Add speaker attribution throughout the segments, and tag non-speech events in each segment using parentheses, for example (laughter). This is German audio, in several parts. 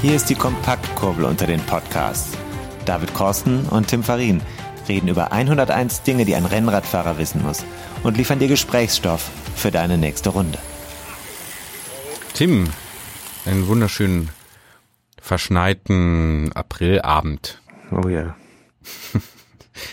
Speaker 1: Hier ist die Kompaktkurbel unter den Podcasts. David Korsten und Tim Farin reden über 101 Dinge, die ein Rennradfahrer wissen muss und liefern dir Gesprächsstoff für deine nächste Runde.
Speaker 2: Tim, einen wunderschönen verschneiten Aprilabend.
Speaker 1: Oh ja. (laughs)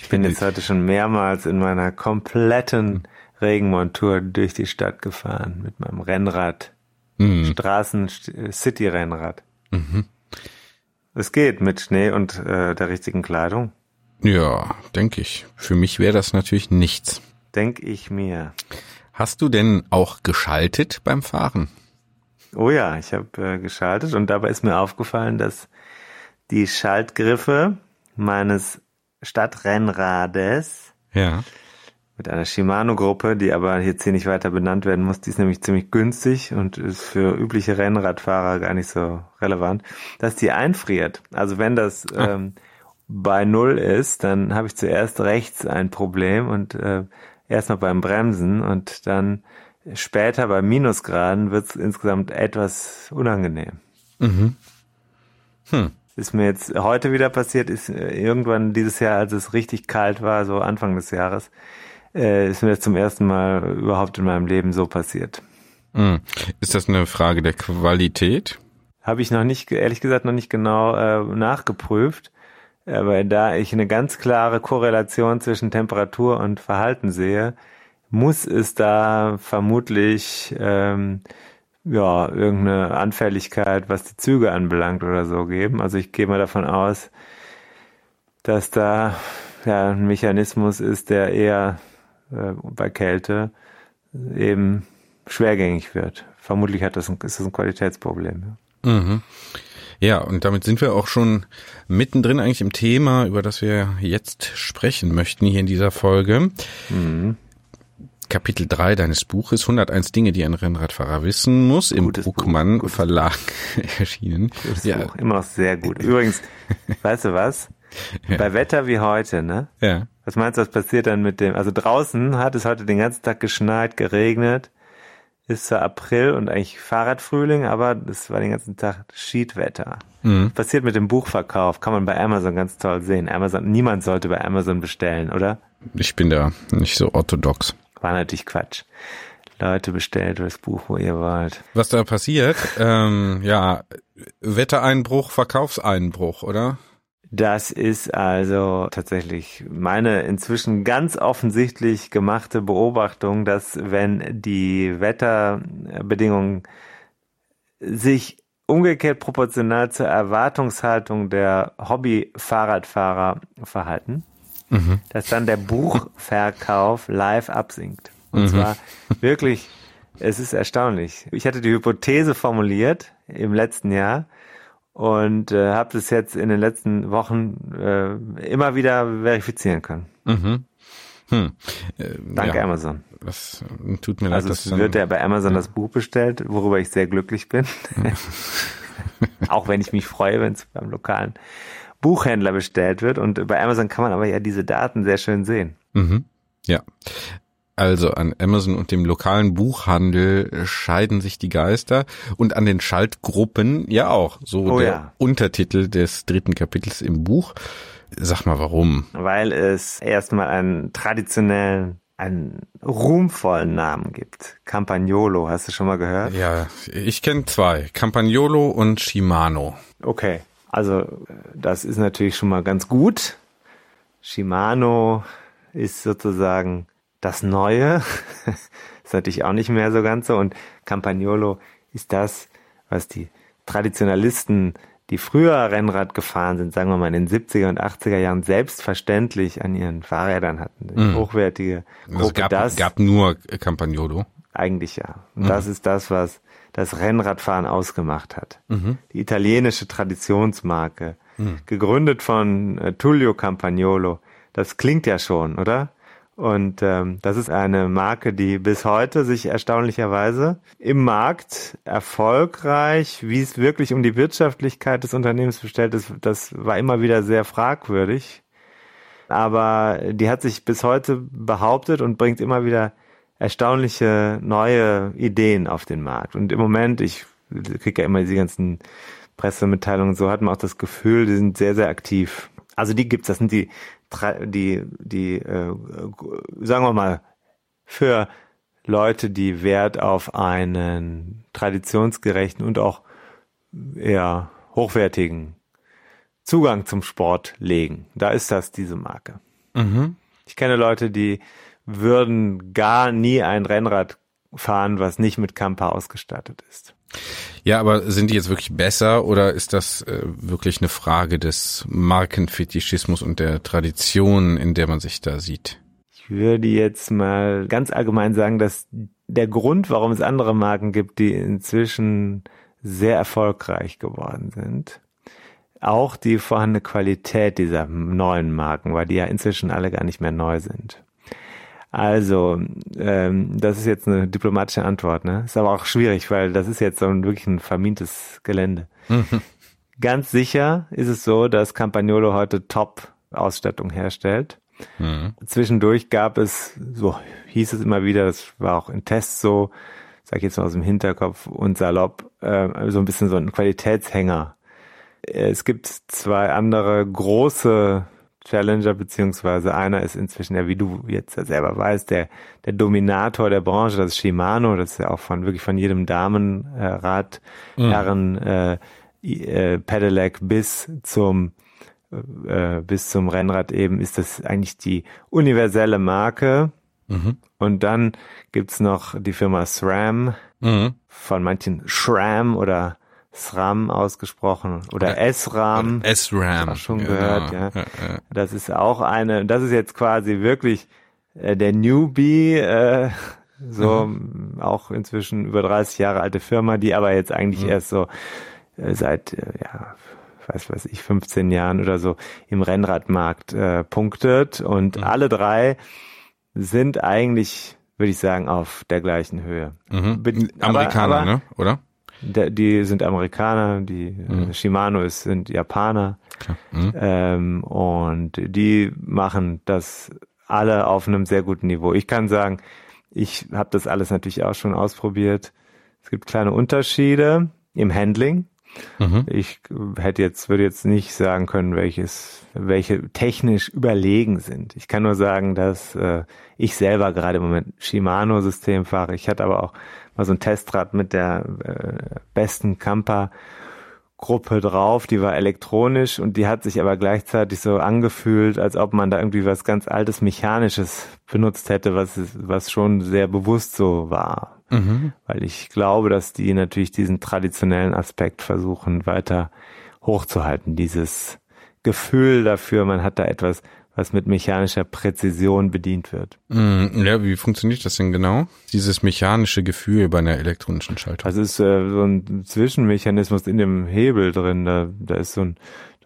Speaker 1: Ich bin jetzt heute schon mehrmals in meiner kompletten Regenmontur durch die Stadt gefahren mit meinem Rennrad. Mhm. Straßen, City-Rennrad. Mhm. Es geht mit Schnee und äh, der richtigen Kleidung.
Speaker 2: Ja, denke ich. Für mich wäre das natürlich nichts.
Speaker 1: Denk ich mir.
Speaker 2: Hast du denn auch geschaltet beim Fahren?
Speaker 1: Oh ja, ich habe äh, geschaltet und dabei ist mir aufgefallen, dass die Schaltgriffe meines Stadtrennrades
Speaker 2: ja.
Speaker 1: Mit einer Shimano-Gruppe, die aber jetzt hier nicht weiter benannt werden muss, die ist nämlich ziemlich günstig und ist für übliche Rennradfahrer gar nicht so relevant, dass die einfriert. Also wenn das ah. ähm, bei Null ist, dann habe ich zuerst rechts ein Problem und äh, erstmal beim Bremsen und dann später bei Minusgraden wird es insgesamt etwas unangenehm. Mhm. Hm ist mir jetzt heute wieder passiert, ist äh, irgendwann dieses Jahr, als es richtig kalt war, so Anfang des Jahres, äh, ist mir das zum ersten Mal überhaupt in meinem Leben so passiert.
Speaker 2: Hm. Ist das eine Frage der Qualität?
Speaker 1: Habe ich noch nicht, ehrlich gesagt, noch nicht genau äh, nachgeprüft. Aber da ich eine ganz klare Korrelation zwischen Temperatur und Verhalten sehe, muss es da vermutlich ähm, ja, irgendeine Anfälligkeit, was die Züge anbelangt oder so geben. Also ich gehe mal davon aus, dass da ja, ein Mechanismus ist, der eher äh, bei Kälte eben schwergängig wird. Vermutlich hat das ein, ist das ein Qualitätsproblem.
Speaker 2: Ja. Mhm. Ja, und damit sind wir auch schon mittendrin eigentlich im Thema, über das wir jetzt sprechen möchten hier in dieser Folge. Mhm. Kapitel 3 deines Buches 101 Dinge, die ein Rennradfahrer wissen muss, im Gutes Bruckmann Buch, Verlag (laughs) erschienen.
Speaker 1: Gutes ja. Buch, immer noch sehr gut. Übrigens, weißt du was? Ja. Bei Wetter wie heute, ne?
Speaker 2: Ja.
Speaker 1: Was meinst du, was passiert dann mit dem? Also draußen hat es heute den ganzen Tag geschneit, geregnet. Ist zwar April und eigentlich Fahrradfrühling, aber es war den ganzen Tag Schiedwetter. Mhm. Was passiert mit dem Buchverkauf? Kann man bei Amazon ganz toll sehen. Amazon, niemand sollte bei Amazon bestellen, oder?
Speaker 2: Ich bin da nicht so orthodox.
Speaker 1: War natürlich Quatsch. Leute, bestellt das Buch, wo ihr wollt.
Speaker 2: Was da passiert, ähm, ja, Wettereinbruch, Verkaufseinbruch, oder?
Speaker 1: Das ist also tatsächlich meine inzwischen ganz offensichtlich gemachte Beobachtung, dass wenn die Wetterbedingungen sich umgekehrt proportional zur Erwartungshaltung der Hobby-Fahrradfahrer verhalten, mhm. dass dann der Buchverkauf (laughs) live absinkt. Und mhm. zwar wirklich, es ist erstaunlich. Ich hatte die Hypothese formuliert im letzten Jahr und äh, habe das jetzt in den letzten Wochen äh, immer wieder verifizieren können. Mhm. Hm. Äh, Danke ja, Amazon.
Speaker 2: Das äh, tut mir
Speaker 1: leid. Also wird ja bei Amazon das Buch bestellt, worüber ich sehr glücklich bin. (laughs) Auch wenn ich mich freue, wenn es beim lokalen Buchhändler bestellt wird. Und bei Amazon kann man aber ja diese Daten sehr schön sehen.
Speaker 2: Mhm. Ja. Also an Amazon und dem lokalen Buchhandel scheiden sich die Geister und an den Schaltgruppen ja auch. So oh, der ja. Untertitel des dritten Kapitels im Buch. Sag mal warum?
Speaker 1: Weil es erstmal einen traditionellen, einen ruhmvollen Namen gibt. Campagnolo, hast du schon mal gehört?
Speaker 2: Ja, ich kenne zwei. Campagnolo und Shimano.
Speaker 1: Okay. Also das ist natürlich schon mal ganz gut. Shimano ist sozusagen das Neue. (laughs) ist natürlich auch nicht mehr so ganz so. Und Campagnolo ist das, was die Traditionalisten, die früher Rennrad gefahren sind, sagen wir mal in den 70er und 80er Jahren, selbstverständlich an ihren Fahrrädern hatten. Mhm. Hochwertige
Speaker 2: Gruppe. Also es gab, das gab nur Campagnolo.
Speaker 1: Eigentlich ja. Und mhm. das ist das, was das Rennradfahren ausgemacht hat. Mhm. Die italienische Traditionsmarke, mhm. gegründet von äh, Tullio Campagnolo. Das klingt ja schon, oder? Und ähm, das ist eine Marke, die bis heute sich erstaunlicherweise im Markt erfolgreich, wie es wirklich um die Wirtschaftlichkeit des Unternehmens bestellt ist, das war immer wieder sehr fragwürdig. Aber die hat sich bis heute behauptet und bringt immer wieder erstaunliche neue Ideen auf den Markt. Und im Moment, ich kriege ja immer diese ganzen Pressemitteilungen, so hat man auch das Gefühl, die sind sehr, sehr aktiv. Also die gibt's, das sind die, die, die, äh, sagen wir mal, für Leute, die Wert auf einen traditionsgerechten und auch eher hochwertigen Zugang zum Sport legen. Da ist das diese Marke. Mhm. Ich kenne Leute, die würden gar nie ein Rennrad fahren, was nicht mit Camper ausgestattet ist.
Speaker 2: Ja, aber sind die jetzt wirklich besser oder ist das äh, wirklich eine Frage des Markenfetischismus und der Tradition, in der man sich da sieht?
Speaker 1: Ich würde jetzt mal ganz allgemein sagen, dass der Grund, warum es andere Marken gibt, die inzwischen sehr erfolgreich geworden sind, auch die vorhandene Qualität dieser neuen Marken, weil die ja inzwischen alle gar nicht mehr neu sind. Also, ähm, das ist jetzt eine diplomatische Antwort, ne? Ist aber auch schwierig, weil das ist jetzt so ein wirklich ein vermintes Gelände. Mhm. Ganz sicher ist es so, dass Campagnolo heute Top-Ausstattung herstellt. Mhm. Zwischendurch gab es, so hieß es immer wieder, das war auch in Tests so, sag ich jetzt mal aus dem Hinterkopf und salopp, äh, so ein bisschen so ein Qualitätshänger. Es gibt zwei andere große Challenger, beziehungsweise einer ist inzwischen ja, wie du jetzt selber weißt, der, der Dominator der Branche, das ist Shimano, das ist ja auch von wirklich von jedem Damenrad, äh, Herren mhm. äh, äh, Pedelec bis zum äh, bis zum Rennrad eben ist das eigentlich die universelle Marke. Mhm. Und dann gibt's noch die Firma SRAM, mhm. von manchen SRAM oder SRAM ausgesprochen oder SRAM.
Speaker 2: SRAM.
Speaker 1: Schon genau. gehört, ja. Das ist auch eine, das ist jetzt quasi wirklich äh, der Newbie, äh, so mhm. auch inzwischen über 30 Jahre alte Firma, die aber jetzt eigentlich mhm. erst so äh, seit, äh, ja, weiß weiß ich, 15 Jahren oder so im Rennradmarkt äh, punktet und mhm. alle drei sind eigentlich, würde ich sagen, auf der gleichen Höhe.
Speaker 2: Mhm. Amerikaner, aber, ne? Oder?
Speaker 1: Die sind Amerikaner, die mhm. Shimano ist, sind Japaner. Mhm. Ähm, und die machen das alle auf einem sehr guten Niveau. Ich kann sagen, ich habe das alles natürlich auch schon ausprobiert. Es gibt kleine Unterschiede im Handling. Mhm. Ich hätte jetzt, würde jetzt nicht sagen können, welches, welche technisch überlegen sind. Ich kann nur sagen, dass äh, ich selber gerade im Moment Shimano-System fahre. Ich hatte aber auch mal so ein Testrad mit der äh, besten Camper Gruppe drauf, die war elektronisch und die hat sich aber gleichzeitig so angefühlt, als ob man da irgendwie was ganz altes Mechanisches benutzt hätte, was, was schon sehr bewusst so war. Mhm. Weil ich glaube, dass die natürlich diesen traditionellen Aspekt versuchen weiter hochzuhalten, dieses Gefühl dafür, man hat da etwas was mit mechanischer Präzision bedient wird.
Speaker 2: Mm, ja, wie funktioniert das denn genau? Dieses mechanische Gefühl bei einer elektronischen Schaltung.
Speaker 1: Also ist äh, so ein Zwischenmechanismus in dem Hebel drin. Da, da ist so ein,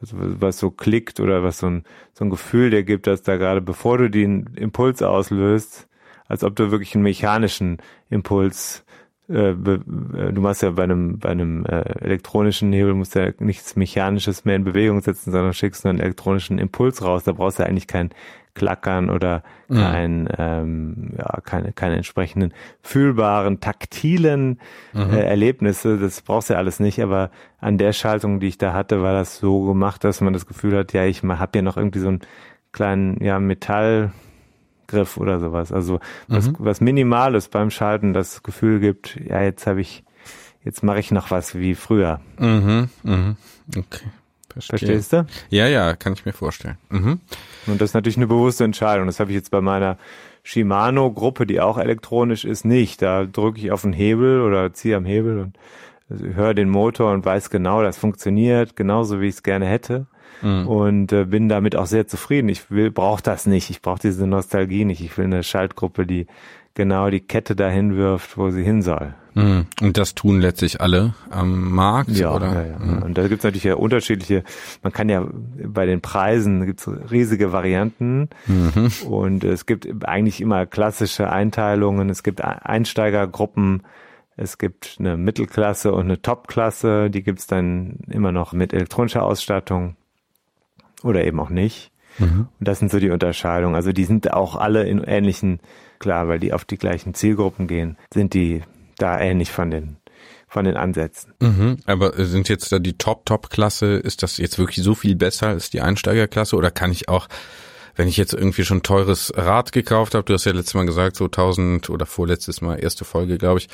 Speaker 1: das, was so klickt oder was so ein, so ein Gefühl der gibt, dass da gerade bevor du den Impuls auslöst, als ob du wirklich einen mechanischen Impuls äh, äh, du machst ja bei einem bei einem äh, elektronischen Hebel musst ja nichts Mechanisches mehr in Bewegung setzen, sondern schickst nur einen elektronischen Impuls raus. Da brauchst du ja eigentlich kein Klackern oder mhm. kein ähm, ja keine keine entsprechenden fühlbaren taktilen mhm. äh, Erlebnisse. Das brauchst du ja alles nicht. Aber an der Schaltung, die ich da hatte, war das so gemacht, dass man das Gefühl hat, ja ich habe ja noch irgendwie so einen kleinen ja Metall Griff oder sowas. Also was, mhm. was Minimales beim Schalten das Gefühl gibt, ja, jetzt habe ich, jetzt mache ich noch was wie früher.
Speaker 2: Mhm, mhm. Okay.
Speaker 1: Verstehe. Verstehst du?
Speaker 2: Ja, ja, kann ich mir vorstellen. Mhm.
Speaker 1: Und das ist natürlich eine bewusste Entscheidung. Das habe ich jetzt bei meiner Shimano-Gruppe, die auch elektronisch ist, nicht. Da drücke ich auf den Hebel oder ziehe am Hebel und höre den Motor und weiß genau, das funktioniert genauso, wie ich es gerne hätte mhm. und äh, bin damit auch sehr zufrieden. Ich will, brauche das nicht. Ich brauche diese Nostalgie nicht. Ich will eine Schaltgruppe, die genau die Kette dahin wirft, wo sie hin soll.
Speaker 2: Mhm. Und das tun letztlich alle am Markt?
Speaker 1: Ja,
Speaker 2: oder?
Speaker 1: ja, ja. Mhm. Und da gibt es natürlich ja unterschiedliche, man kann ja bei den Preisen gibt's riesige Varianten mhm. und es gibt eigentlich immer klassische Einteilungen, es gibt Einsteigergruppen, es gibt eine Mittelklasse und eine Topklasse, die gibt's dann immer noch mit elektronischer Ausstattung oder eben auch nicht. Mhm. Und das sind so die Unterscheidungen. Also die sind auch alle in ähnlichen, klar, weil die auf die gleichen Zielgruppen gehen, sind die da ähnlich von den von den Ansätzen.
Speaker 2: Mhm, aber sind jetzt da die Top-Top-Klasse, ist das jetzt wirklich so viel besser als die Einsteigerklasse oder kann ich auch wenn ich jetzt irgendwie schon teures Rad gekauft habe, du hast ja letztes Mal gesagt, so 1000 oder vorletztes Mal, erste Folge, glaube ich,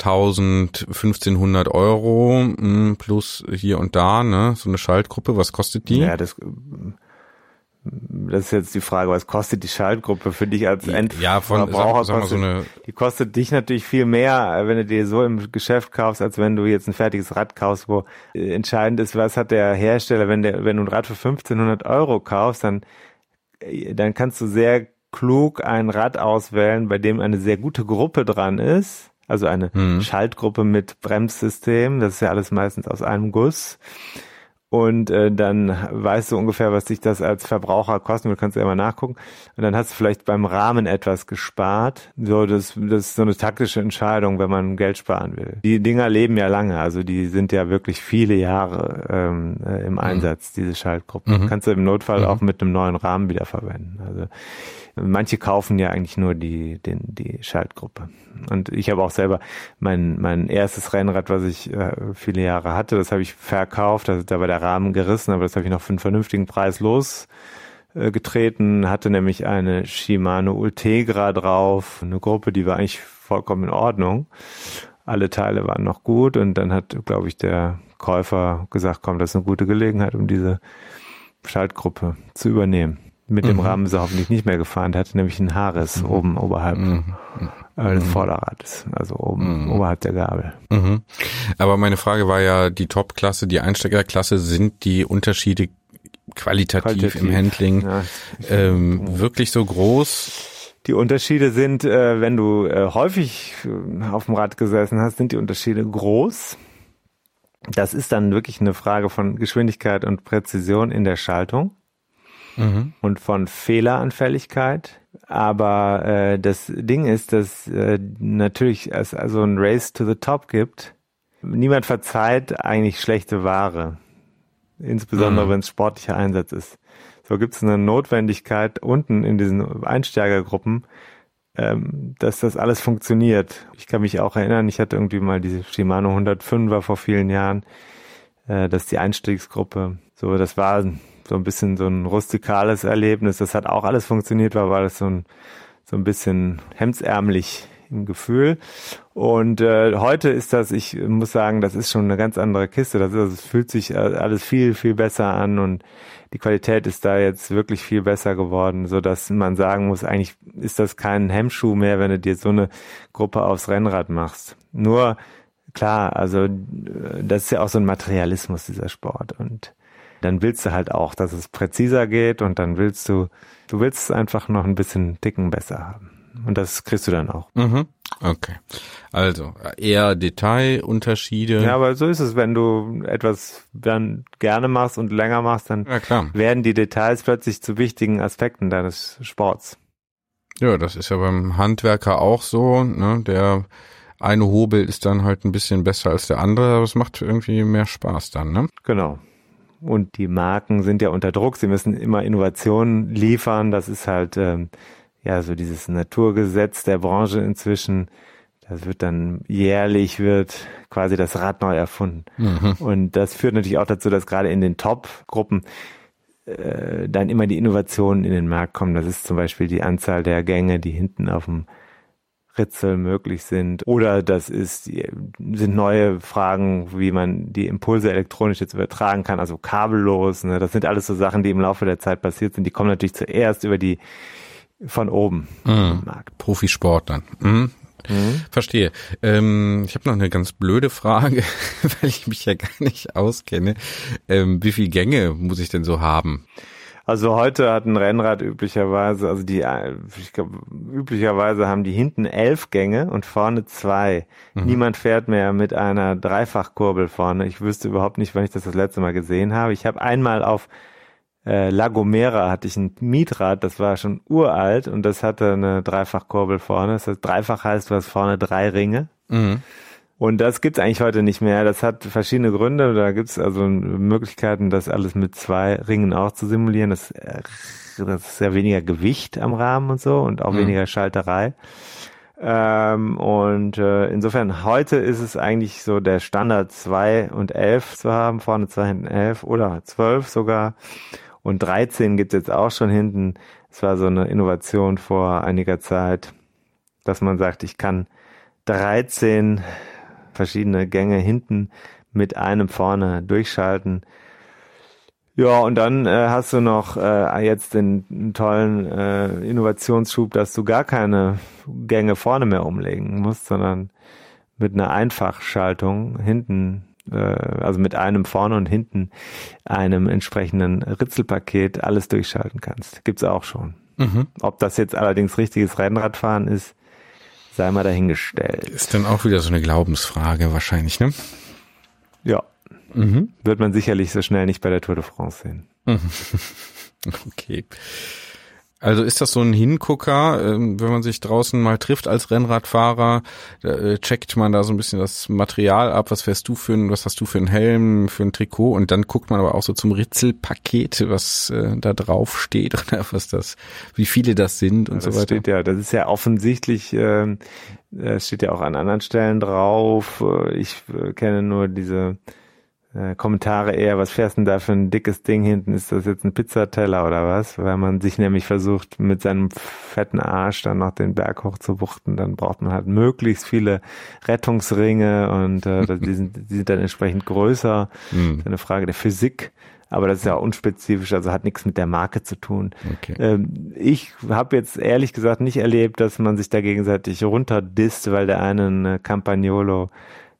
Speaker 2: 1000, 1500 Euro mh, hm, plus hier und da, ne, so eine Schaltgruppe, was kostet die?
Speaker 1: Ja, das, das ist jetzt die Frage, was kostet die Schaltgruppe für dich als
Speaker 2: Endverbraucher? Ja,
Speaker 1: sag, sag so eine die kostet dich natürlich viel mehr, wenn du dir so im Geschäft kaufst, als wenn du jetzt ein fertiges Rad kaufst, wo entscheidend ist, was hat der Hersteller, wenn der, wenn du ein Rad für 1500 Euro kaufst, dann dann kannst du sehr klug ein Rad auswählen, bei dem eine sehr gute Gruppe dran ist. Also eine mhm. Schaltgruppe mit Bremssystem. Das ist ja alles meistens aus einem Guss und äh, dann weißt du ungefähr, was dich das als Verbraucher kostet. Du kannst ja immer nachgucken. Und dann hast du vielleicht beim Rahmen etwas gespart. So, das, das ist so eine taktische Entscheidung, wenn man Geld sparen will. Die Dinger leben ja lange, also die sind ja wirklich viele Jahre ähm, äh, im mhm. Einsatz, mhm. diese Schaltgruppen. Mhm. Kannst du im Notfall mhm. auch mit einem neuen Rahmen wiederverwenden. Also manche kaufen ja eigentlich nur die, den, die Schaltgruppe. Und ich habe auch selber mein, mein erstes Rennrad, was ich äh, viele Jahre hatte, das habe ich verkauft, also da war der Rahmen gerissen, aber das habe ich noch für einen vernünftigen Preis losgetreten, äh, hatte nämlich eine Shimano Ultegra drauf, eine Gruppe, die war eigentlich vollkommen in Ordnung. Alle Teile waren noch gut und dann hat, glaube ich, der Käufer gesagt, komm, das ist eine gute Gelegenheit, um diese Schaltgruppe zu übernehmen mit dem mhm. Rahmen ist er hoffentlich nicht mehr gefahren. Der hatte nämlich ein Haares mhm. oben oberhalb mhm. äh, des mhm. Vorderrads, also oben mhm. oberhalb der Gabel.
Speaker 2: Mhm. Aber meine Frage war ja, die Top-Klasse, die Einsteigerklasse, sind die Unterschiede qualitativ, qualitativ. im Handling ja. ähm, wirklich so groß?
Speaker 1: Die Unterschiede sind, äh, wenn du äh, häufig äh, auf dem Rad gesessen hast, sind die Unterschiede groß. Das ist dann wirklich eine Frage von Geschwindigkeit und Präzision in der Schaltung mhm. und von Fehleranfälligkeit. Aber äh, das Ding ist, dass äh, natürlich es also ein Race to the Top gibt. Niemand verzeiht eigentlich schlechte Ware, insbesondere mhm. wenn es sportlicher Einsatz ist. So gibt es eine Notwendigkeit unten in diesen Einsteigergruppen, ähm, dass das alles funktioniert. Ich kann mich auch erinnern, ich hatte irgendwie mal diese Shimano 105er vor vielen Jahren, äh, dass die Einstiegsgruppe, so das war so ein bisschen so ein rustikales Erlebnis. Das hat auch alles funktioniert, war, war das so ein, so ein bisschen hemdsärmlich im Gefühl. Und äh, heute ist das, ich muss sagen, das ist schon eine ganz andere Kiste. Das, das fühlt sich alles viel, viel besser an und die Qualität ist da jetzt wirklich viel besser geworden, so dass man sagen muss, eigentlich ist das kein Hemmschuh mehr, wenn du dir so eine Gruppe aufs Rennrad machst. Nur klar, also das ist ja auch so ein Materialismus dieser Sport und dann willst du halt auch, dass es präziser geht und dann willst du, du willst es einfach noch ein bisschen dicken besser haben. Und das kriegst du dann auch.
Speaker 2: Mhm. Okay. Also eher Detailunterschiede.
Speaker 1: Ja, aber so ist es, wenn du etwas dann gerne machst und länger machst, dann ja, werden die Details plötzlich zu wichtigen Aspekten deines Sports.
Speaker 2: Ja, das ist ja beim Handwerker auch so, ne? Der eine Hobel ist dann halt ein bisschen besser als der andere, aber es macht irgendwie mehr Spaß dann, ne?
Speaker 1: Genau und die Marken sind ja unter Druck. Sie müssen immer Innovationen liefern. Das ist halt ähm, ja so dieses Naturgesetz der Branche inzwischen. Das wird dann jährlich wird quasi das Rad neu erfunden. Mhm. Und das führt natürlich auch dazu, dass gerade in den Top-Gruppen äh, dann immer die Innovationen in den Markt kommen. Das ist zum Beispiel die Anzahl der Gänge, die hinten auf dem Ritzel möglich sind. Oder das ist, sind neue Fragen, wie man die Impulse elektronisch jetzt übertragen kann, also kabellos. Ne? Das sind alles so Sachen, die im Laufe der Zeit passiert sind. Die kommen natürlich zuerst über die von oben
Speaker 2: mhm. Markt. Profisport dann. Mhm. Mhm. Verstehe. Ähm, ich habe noch eine ganz blöde Frage, (laughs) weil ich mich ja gar nicht auskenne. Ähm, wie viele Gänge muss ich denn so haben?
Speaker 1: Also heute hat ein Rennrad üblicherweise, also die, ich glaube, üblicherweise haben die hinten elf Gänge und vorne zwei. Mhm. Niemand fährt mehr mit einer Dreifachkurbel vorne. Ich wüsste überhaupt nicht, wann ich das das letzte Mal gesehen habe. Ich habe einmal auf äh, Lagomera hatte ich ein Mietrad, das war schon uralt und das hatte eine Dreifachkurbel vorne. Das heißt, dreifach heißt, du hast vorne drei Ringe. Mhm. Und das gibt's eigentlich heute nicht mehr. Das hat verschiedene Gründe. Da gibt's also Möglichkeiten, das alles mit zwei Ringen auch zu simulieren. Das, äh, das ist ja weniger Gewicht am Rahmen und so und auch mhm. weniger Schalterei. Ähm, und äh, insofern, heute ist es eigentlich so der Standard 2 und 11 zu haben, vorne 2, hinten 11 oder 12 sogar. Und 13 gibt es jetzt auch schon hinten. Es war so eine Innovation vor einiger Zeit, dass man sagt, ich kann 13 verschiedene Gänge hinten mit einem vorne durchschalten. Ja, und dann äh, hast du noch äh, jetzt den tollen äh, Innovationsschub, dass du gar keine Gänge vorne mehr umlegen musst, sondern mit einer Einfachschaltung hinten, äh, also mit einem vorne und hinten einem entsprechenden Ritzelpaket alles durchschalten kannst. Gibt's auch schon. Mhm. Ob das jetzt allerdings richtiges Rennradfahren ist, sei mal dahingestellt.
Speaker 2: Ist dann auch wieder so eine Glaubensfrage wahrscheinlich, ne?
Speaker 1: Ja. Mhm. Wird man sicherlich so schnell nicht bei der Tour de France sehen. Mhm. (laughs)
Speaker 2: Okay. Also ist das so ein Hingucker, ähm, wenn man sich draußen mal trifft als Rennradfahrer, äh, checkt man da so ein bisschen das Material ab, was fährst du für ein, was hast du für einen Helm, für ein Trikot und dann guckt man aber auch so zum Ritzelpaket, was äh, da drauf steht (laughs) oder was das, wie viele das sind und
Speaker 1: ja,
Speaker 2: so weiter.
Speaker 1: Steht ja, das ist ja offensichtlich, äh, es steht ja auch an anderen Stellen drauf. Ich äh, kenne nur diese äh, Kommentare eher, was fährst denn da für ein dickes Ding hinten? Ist das jetzt ein Pizzateller oder was? Weil man sich nämlich versucht, mit seinem fetten Arsch dann noch den Berg hochzubuchten, dann braucht man halt möglichst viele Rettungsringe und äh, (laughs) die, sind, die sind dann entsprechend größer. Mhm. Das ist eine Frage der Physik. Aber das ist ja unspezifisch, also hat nichts mit der Marke zu tun. Okay. Ähm, ich habe jetzt ehrlich gesagt nicht erlebt, dass man sich da gegenseitig runterdisst, weil der eine eine Campagnolo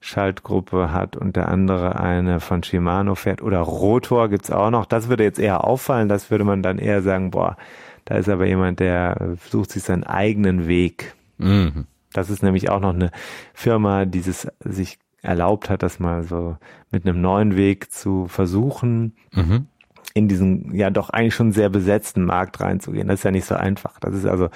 Speaker 1: Schaltgruppe hat und der andere eine von Shimano fährt oder Rotor gibt's auch noch. Das würde jetzt eher auffallen, das würde man dann eher sagen, boah, da ist aber jemand, der sucht sich seinen eigenen Weg. Mhm. Das ist nämlich auch noch eine Firma, die es sich erlaubt hat, das mal so mit einem neuen Weg zu versuchen. Mhm in diesen ja doch eigentlich schon sehr besetzten Markt reinzugehen. Das ist ja nicht so einfach. Das ist also,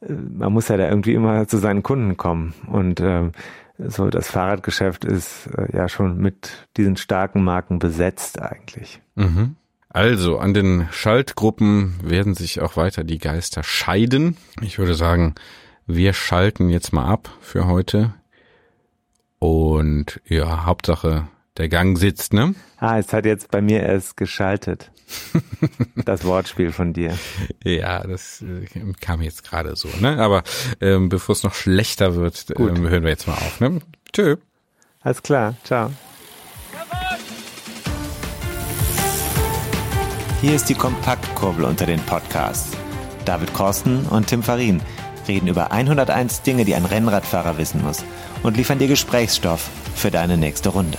Speaker 1: äh, man muss ja da irgendwie immer zu seinen Kunden kommen. Und ähm, so das Fahrradgeschäft ist äh, ja schon mit diesen starken Marken besetzt eigentlich.
Speaker 2: Mhm. Also an den Schaltgruppen werden sich auch weiter die Geister scheiden. Ich würde sagen, wir schalten jetzt mal ab für heute. Und ja, Hauptsache der Gang sitzt, ne?
Speaker 1: Ah, es hat jetzt bei mir erst geschaltet. Das Wortspiel von dir.
Speaker 2: Ja, das äh, kam jetzt gerade so, ne? Aber ähm, bevor es noch schlechter wird, ähm, hören wir jetzt mal auf, ne? Tschö.
Speaker 1: Alles klar, ciao.
Speaker 3: Hier ist die Kompaktkurbel unter den Podcasts. David Korsten und Tim Farin reden über 101 Dinge, die ein Rennradfahrer wissen muss und liefern dir Gesprächsstoff für deine nächste Runde.